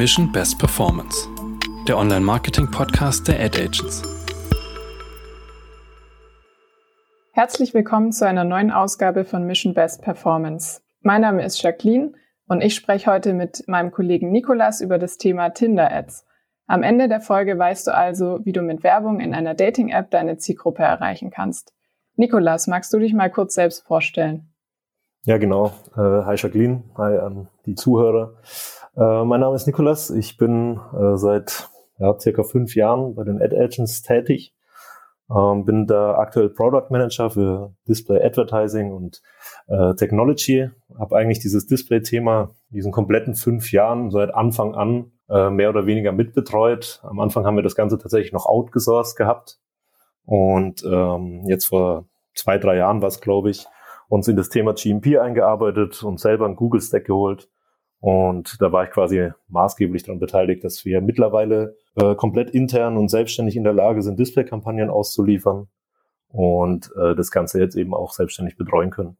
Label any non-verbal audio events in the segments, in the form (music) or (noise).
Mission Best Performance, der Online-Marketing-Podcast der Ad Agents. Herzlich willkommen zu einer neuen Ausgabe von Mission Best Performance. Mein Name ist Jacqueline und ich spreche heute mit meinem Kollegen Nikolas über das Thema Tinder-Ads. Am Ende der Folge weißt du also, wie du mit Werbung in einer Dating-App deine Zielgruppe erreichen kannst. Nikolas, magst du dich mal kurz selbst vorstellen? Ja, genau. Äh, hi Jacqueline, hi an die Zuhörer. Äh, mein Name ist Nikolas. Ich bin äh, seit ja, circa fünf Jahren bei den Ad Agents tätig. Ähm, bin da aktuell Product Manager für Display Advertising und äh, Technology. Habe eigentlich dieses Display-Thema diesen kompletten fünf Jahren seit Anfang an äh, mehr oder weniger mitbetreut. Am Anfang haben wir das Ganze tatsächlich noch outgesourced gehabt. Und ähm, jetzt vor zwei, drei Jahren war es, glaube ich, uns in das Thema GMP eingearbeitet und selber einen Google Stack geholt. Und da war ich quasi maßgeblich daran beteiligt, dass wir mittlerweile äh, komplett intern und selbstständig in der Lage sind, Display-Kampagnen auszuliefern und äh, das Ganze jetzt eben auch selbstständig betreuen können.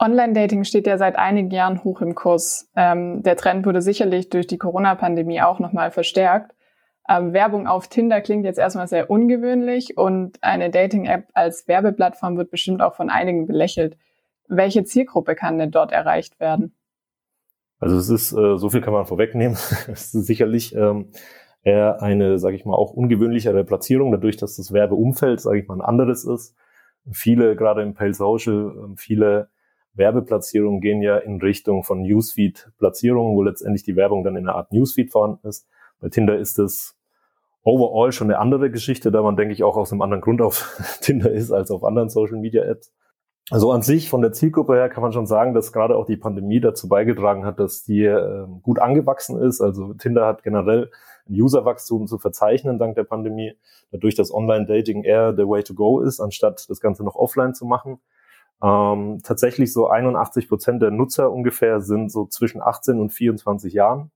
Online-Dating steht ja seit einigen Jahren hoch im Kurs. Ähm, der Trend wurde sicherlich durch die Corona-Pandemie auch nochmal verstärkt. Ähm, Werbung auf Tinder klingt jetzt erstmal sehr ungewöhnlich und eine Dating-App als Werbeplattform wird bestimmt auch von einigen belächelt. Welche Zielgruppe kann denn dort erreicht werden? Also es ist, äh, so viel kann man vorwegnehmen. (laughs) es ist sicherlich ähm, eher eine, sage ich mal, auch ungewöhnlichere Platzierung, dadurch, dass das Werbeumfeld, sage ich mal, ein anderes ist. Viele, gerade im Pale Social, ähm, viele Werbeplatzierungen gehen ja in Richtung von Newsfeed-Platzierungen, wo letztendlich die Werbung dann in einer Art Newsfeed vorhanden ist. Bei Tinder ist es overall schon eine andere Geschichte, da man, denke ich, auch aus einem anderen Grund auf (laughs) Tinder ist als auf anderen Social-Media-Apps. Also an sich von der Zielgruppe her kann man schon sagen, dass gerade auch die Pandemie dazu beigetragen hat, dass die äh, gut angewachsen ist. Also Tinder hat generell ein Userwachstum zu verzeichnen dank der Pandemie, dadurch, dass Online-Dating eher der Way to go ist, anstatt das Ganze noch offline zu machen. Ähm, tatsächlich so 81 Prozent der Nutzer ungefähr sind so zwischen 18 und 24 Jahren.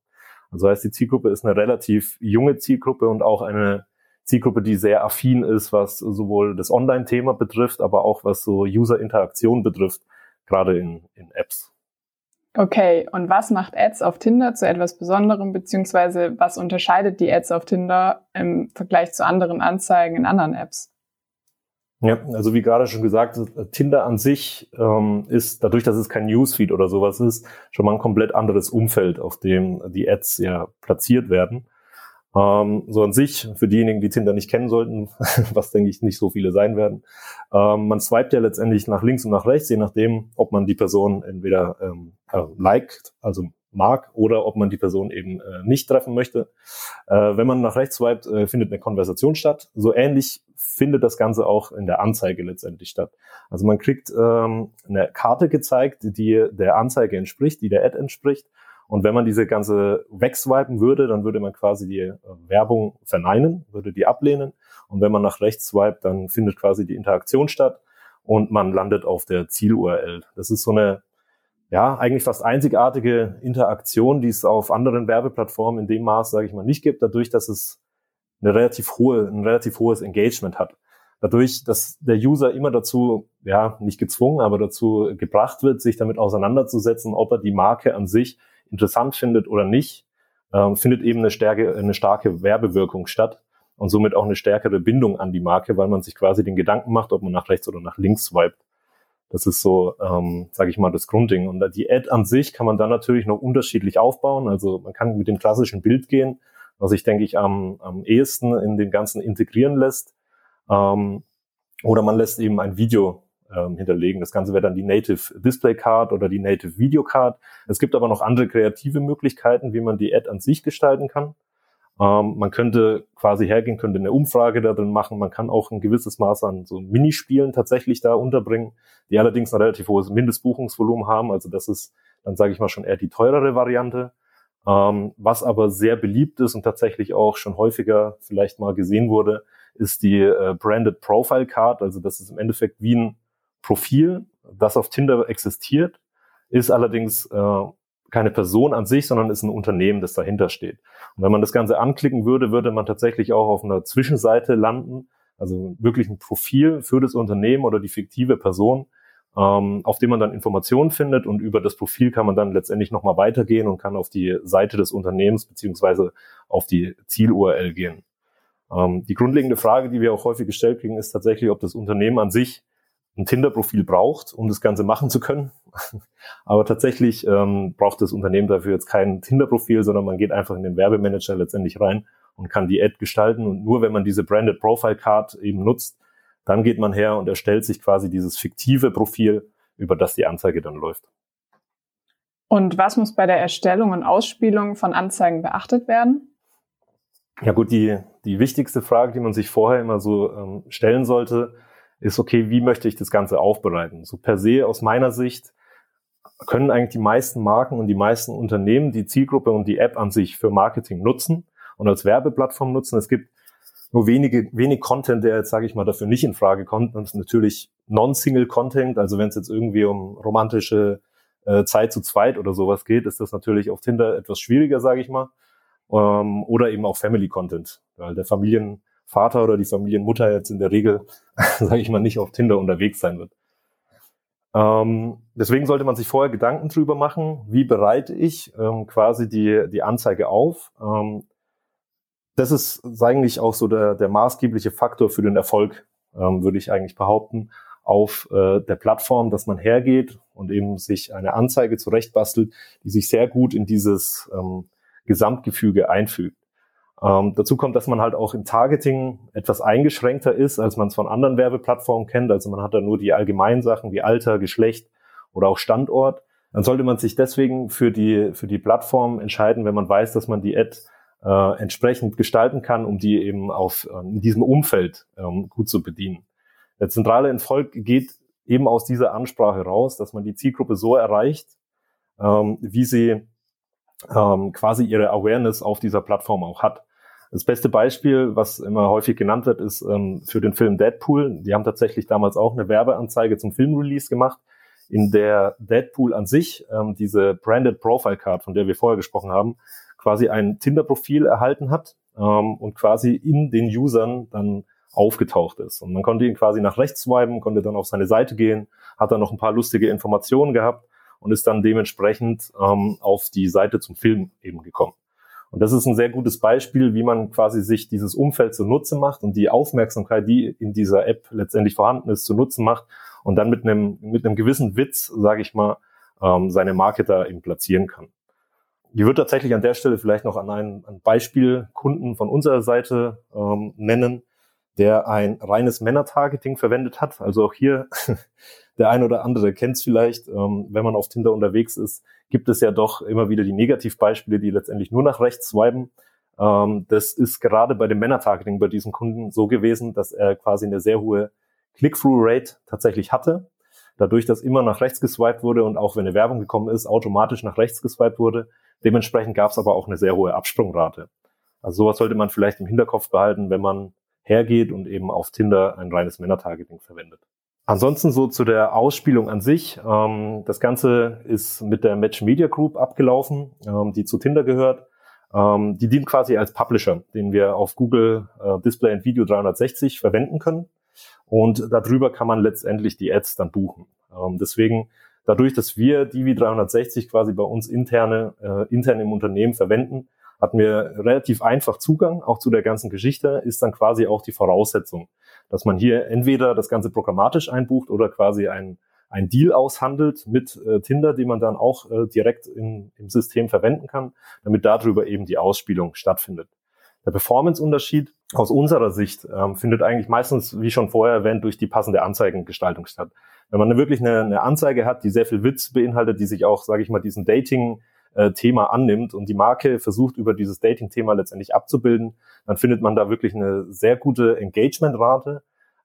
Also heißt, die Zielgruppe ist eine relativ junge Zielgruppe und auch eine Zielgruppe, die sehr affin ist, was sowohl das Online-Thema betrifft, aber auch was so User-Interaktion betrifft, gerade in, in Apps. Okay, und was macht Ads auf Tinder zu etwas Besonderem, beziehungsweise was unterscheidet die Ads auf Tinder im Vergleich zu anderen Anzeigen in anderen Apps? Ja, also wie gerade schon gesagt, Tinder an sich ähm, ist, dadurch, dass es kein Newsfeed oder sowas ist, schon mal ein komplett anderes Umfeld, auf dem die Ads ja platziert werden. Ähm, so an sich, für diejenigen, die Tinder nicht kennen sollten, (laughs) was denke ich nicht so viele sein werden, ähm, man swipet ja letztendlich nach links und nach rechts, je nachdem, ob man die Person entweder ähm, äh, liked, also mag, oder ob man die Person eben äh, nicht treffen möchte. Äh, wenn man nach rechts swipet, äh, findet eine Konversation statt. So ähnlich findet das Ganze auch in der Anzeige letztendlich statt. Also man kriegt ähm, eine Karte gezeigt, die der Anzeige entspricht, die der Ad entspricht und wenn man diese ganze wegswipen würde, dann würde man quasi die äh, Werbung verneinen, würde die ablehnen. Und wenn man nach rechts swipet, dann findet quasi die Interaktion statt und man landet auf der Ziel-URL. Das ist so eine, ja, eigentlich fast einzigartige Interaktion, die es auf anderen Werbeplattformen in dem Maß, sage ich mal, nicht gibt, dadurch, dass es eine relativ hohe, ein relativ hohes Engagement hat. Dadurch, dass der User immer dazu, ja, nicht gezwungen, aber dazu gebracht wird, sich damit auseinanderzusetzen, ob er die Marke an sich interessant findet oder nicht, ähm, findet eben eine, stärke, eine starke Werbewirkung statt und somit auch eine stärkere Bindung an die Marke, weil man sich quasi den Gedanken macht, ob man nach rechts oder nach links swipet. Das ist so, ähm, sage ich mal, das Grundding. Und die Ad an sich kann man dann natürlich noch unterschiedlich aufbauen. Also man kann mit dem klassischen Bild gehen, was sich, denke ich, am, am ehesten in den Ganzen integrieren lässt. Ähm, oder man lässt eben ein Video ähm, hinterlegen. Das Ganze wäre dann die Native Display Card oder die Native Video Card. Es gibt aber noch andere kreative Möglichkeiten, wie man die Ad an sich gestalten kann. Ähm, man könnte quasi hergehen, könnte eine Umfrage da drin machen. Man kann auch ein gewisses Maß an so Minispielen tatsächlich da unterbringen, die allerdings ein relativ hohes Mindestbuchungsvolumen haben. Also das ist dann sage ich mal schon eher die teurere Variante. Ähm, was aber sehr beliebt ist und tatsächlich auch schon häufiger vielleicht mal gesehen wurde, ist die äh, Branded Profile Card. Also das ist im Endeffekt wie ein Profil, das auf Tinder existiert, ist allerdings äh, keine Person an sich, sondern ist ein Unternehmen, das dahinter steht. Und wenn man das Ganze anklicken würde, würde man tatsächlich auch auf einer Zwischenseite landen, also wirklich ein Profil für das Unternehmen oder die fiktive Person, ähm, auf dem man dann Informationen findet und über das Profil kann man dann letztendlich nochmal weitergehen und kann auf die Seite des Unternehmens beziehungsweise auf die Ziel-URL gehen. Ähm, die grundlegende Frage, die wir auch häufig gestellt kriegen, ist tatsächlich, ob das Unternehmen an sich ein Tinder-Profil braucht, um das Ganze machen zu können. (laughs) Aber tatsächlich ähm, braucht das Unternehmen dafür jetzt kein Tinder-Profil, sondern man geht einfach in den Werbemanager letztendlich rein und kann die Ad gestalten. Und nur wenn man diese Branded Profile Card eben nutzt, dann geht man her und erstellt sich quasi dieses fiktive Profil, über das die Anzeige dann läuft. Und was muss bei der Erstellung und Ausspielung von Anzeigen beachtet werden? Ja gut, die, die wichtigste Frage, die man sich vorher immer so ähm, stellen sollte, ist, okay, wie möchte ich das Ganze aufbereiten? So per se aus meiner Sicht können eigentlich die meisten Marken und die meisten Unternehmen die Zielgruppe und die App an sich für Marketing nutzen und als Werbeplattform nutzen. Es gibt nur wenige, wenig Content, der jetzt, sage ich mal, dafür nicht in Frage kommt. Und natürlich Non-Single-Content, also wenn es jetzt irgendwie um romantische äh, Zeit zu zweit oder sowas geht, ist das natürlich auf Tinder etwas schwieriger, sage ich mal. Ähm, oder eben auch Family-Content, weil der Familienvater oder die Familienmutter jetzt in der Regel, (laughs) sage ich mal, nicht auf Tinder unterwegs sein wird. Ähm, deswegen sollte man sich vorher Gedanken drüber machen, wie bereite ich ähm, quasi die, die Anzeige auf. Ähm, das ist eigentlich auch so der, der maßgebliche Faktor für den Erfolg, ähm, würde ich eigentlich behaupten, auf äh, der Plattform, dass man hergeht und eben sich eine Anzeige zurechtbastelt, die sich sehr gut in dieses ähm, Gesamtgefüge einfügt. Ähm, dazu kommt, dass man halt auch im Targeting etwas eingeschränkter ist, als man es von anderen Werbeplattformen kennt. Also man hat da nur die allgemeinen Sachen wie Alter, Geschlecht oder auch Standort. Dann sollte man sich deswegen für die, für die Plattform entscheiden, wenn man weiß, dass man die Ad äh, entsprechend gestalten kann, um die eben auf äh, in diesem Umfeld ähm, gut zu bedienen. Der zentrale Erfolg geht eben aus dieser Ansprache raus, dass man die Zielgruppe so erreicht, ähm, wie sie ähm, quasi ihre Awareness auf dieser Plattform auch hat. Das beste Beispiel, was immer häufig genannt wird, ist ähm, für den Film Deadpool. Die haben tatsächlich damals auch eine Werbeanzeige zum Filmrelease gemacht, in der Deadpool an sich ähm, diese Branded Profile Card, von der wir vorher gesprochen haben, quasi ein Tinder-Profil erhalten hat ähm, und quasi in den Usern dann aufgetaucht ist. Und man konnte ihn quasi nach rechts swipen, konnte dann auf seine Seite gehen, hat dann noch ein paar lustige Informationen gehabt und ist dann dementsprechend ähm, auf die Seite zum Film eben gekommen. Und das ist ein sehr gutes Beispiel, wie man quasi sich dieses Umfeld zunutze macht und die Aufmerksamkeit, die in dieser App letztendlich vorhanden ist, zunutze macht und dann mit einem, mit einem gewissen Witz, sage ich mal, ähm, seine Marke da eben platzieren kann. Ich würde tatsächlich an der Stelle vielleicht noch an einen, einen Beispielkunden von unserer Seite ähm, nennen, der ein reines Männer-Targeting verwendet hat. Also auch hier, (laughs) der ein oder andere kennt es vielleicht, ähm, wenn man auf Tinder unterwegs ist, gibt es ja doch immer wieder die Negativbeispiele, die letztendlich nur nach rechts swipen. Ähm, das ist gerade bei dem Männer-Targeting bei diesem Kunden so gewesen, dass er quasi eine sehr hohe Click-Through-Rate tatsächlich hatte dadurch, dass immer nach rechts geswiped wurde und auch wenn eine Werbung gekommen ist, automatisch nach rechts geswiped wurde. Dementsprechend gab es aber auch eine sehr hohe Absprungrate. Also sowas sollte man vielleicht im Hinterkopf behalten, wenn man hergeht und eben auf Tinder ein reines Männer-Targeting verwendet. Ansonsten so zu der Ausspielung an sich. Ähm, das Ganze ist mit der Match Media Group abgelaufen, ähm, die zu Tinder gehört. Ähm, die dient quasi als Publisher, den wir auf Google äh, Display and Video 360 verwenden können. Und darüber kann man letztendlich die Ads dann buchen. Deswegen, dadurch, dass wir Divi 360 quasi bei uns interne, äh, intern im Unternehmen verwenden, hatten wir relativ einfach Zugang auch zu der ganzen Geschichte, ist dann quasi auch die Voraussetzung, dass man hier entweder das Ganze programmatisch einbucht oder quasi ein, ein Deal aushandelt mit äh, Tinder, den man dann auch äh, direkt in, im System verwenden kann, damit darüber eben die Ausspielung stattfindet. Der Performance-Unterschied aus unserer Sicht ähm, findet eigentlich meistens, wie schon vorher erwähnt, durch die passende Anzeigengestaltung statt. Wenn man wirklich eine, eine Anzeige hat, die sehr viel Witz beinhaltet, die sich auch, sage ich mal, diesen Dating-Thema annimmt und die Marke versucht, über dieses Dating-Thema letztendlich abzubilden, dann findet man da wirklich eine sehr gute Engagement-Rate.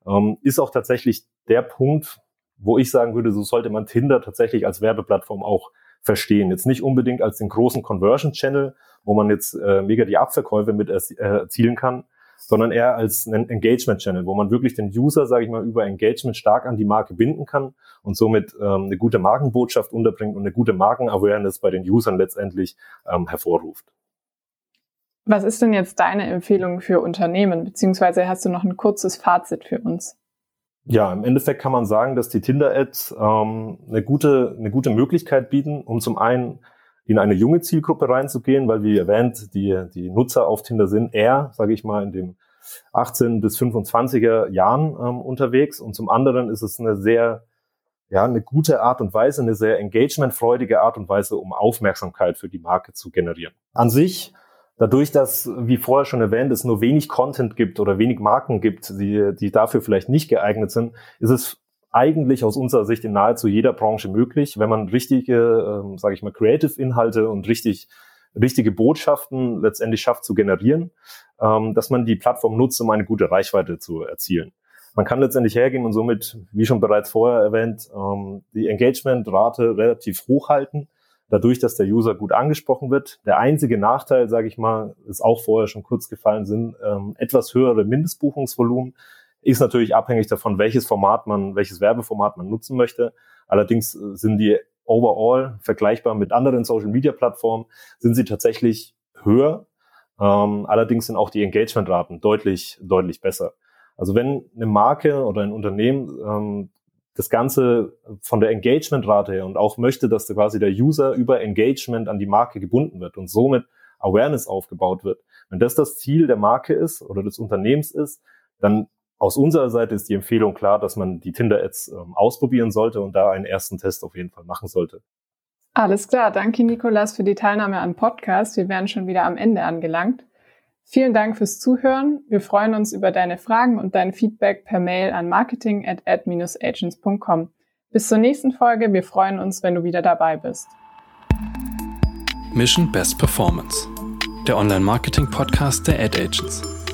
Ähm, ist auch tatsächlich der Punkt, wo ich sagen würde, so sollte man Tinder tatsächlich als Werbeplattform auch verstehen. Jetzt nicht unbedingt als den großen Conversion-Channel, wo man jetzt äh, mega die Abverkäufe mit äh, erzielen kann, sondern eher als einen Engagement-Channel, wo man wirklich den User, sage ich mal, über Engagement stark an die Marke binden kann und somit ähm, eine gute Markenbotschaft unterbringt und eine gute Marken-Awareness bei den Usern letztendlich ähm, hervorruft. Was ist denn jetzt deine Empfehlung für Unternehmen, beziehungsweise hast du noch ein kurzes Fazit für uns? Ja, im Endeffekt kann man sagen, dass die Tinder-Ads ähm, eine, gute, eine gute Möglichkeit bieten, um zum einen in eine junge Zielgruppe reinzugehen, weil wie erwähnt, die, die Nutzer auf Tinder sind eher, sage ich mal, in dem 18 bis 25er Jahren ähm, unterwegs. Und zum anderen ist es eine sehr, ja, eine gute Art und Weise, eine sehr engagementfreudige Art und Weise, um Aufmerksamkeit für die Marke zu generieren. An sich Dadurch, dass, wie vorher schon erwähnt, es nur wenig Content gibt oder wenig Marken gibt, die, die dafür vielleicht nicht geeignet sind, ist es eigentlich aus unserer Sicht in nahezu jeder Branche möglich, wenn man richtige, ähm, sage ich mal, Creative-Inhalte und richtig richtige Botschaften letztendlich schafft zu generieren, ähm, dass man die Plattform nutzt, um eine gute Reichweite zu erzielen. Man kann letztendlich hergehen und somit, wie schon bereits vorher erwähnt, ähm, die Engagement-Rate relativ hoch halten dadurch, dass der User gut angesprochen wird. Der einzige Nachteil, sage ich mal, ist auch vorher schon kurz gefallen, sind ähm, etwas höhere Mindestbuchungsvolumen. Ist natürlich abhängig davon, welches Format man, welches Werbeformat man nutzen möchte. Allerdings äh, sind die overall vergleichbar mit anderen Social Media Plattformen, sind sie tatsächlich höher. Ähm, allerdings sind auch die Engagementraten deutlich, deutlich besser. Also wenn eine Marke oder ein Unternehmen ähm, das Ganze von der Engagementrate her und auch möchte, dass quasi der User über Engagement an die Marke gebunden wird und somit Awareness aufgebaut wird. Wenn das das Ziel der Marke ist oder des Unternehmens ist, dann aus unserer Seite ist die Empfehlung klar, dass man die Tinder-Ads ähm, ausprobieren sollte und da einen ersten Test auf jeden Fall machen sollte. Alles klar, danke Nikolas für die Teilnahme am Podcast. Wir wären schon wieder am Ende angelangt. Vielen Dank fürs Zuhören. Wir freuen uns über deine Fragen und dein Feedback per Mail an marketing at ad-agents.com. Bis zur nächsten Folge. Wir freuen uns, wenn du wieder dabei bist. Mission Best Performance, der Online-Marketing-Podcast der Ad Agents.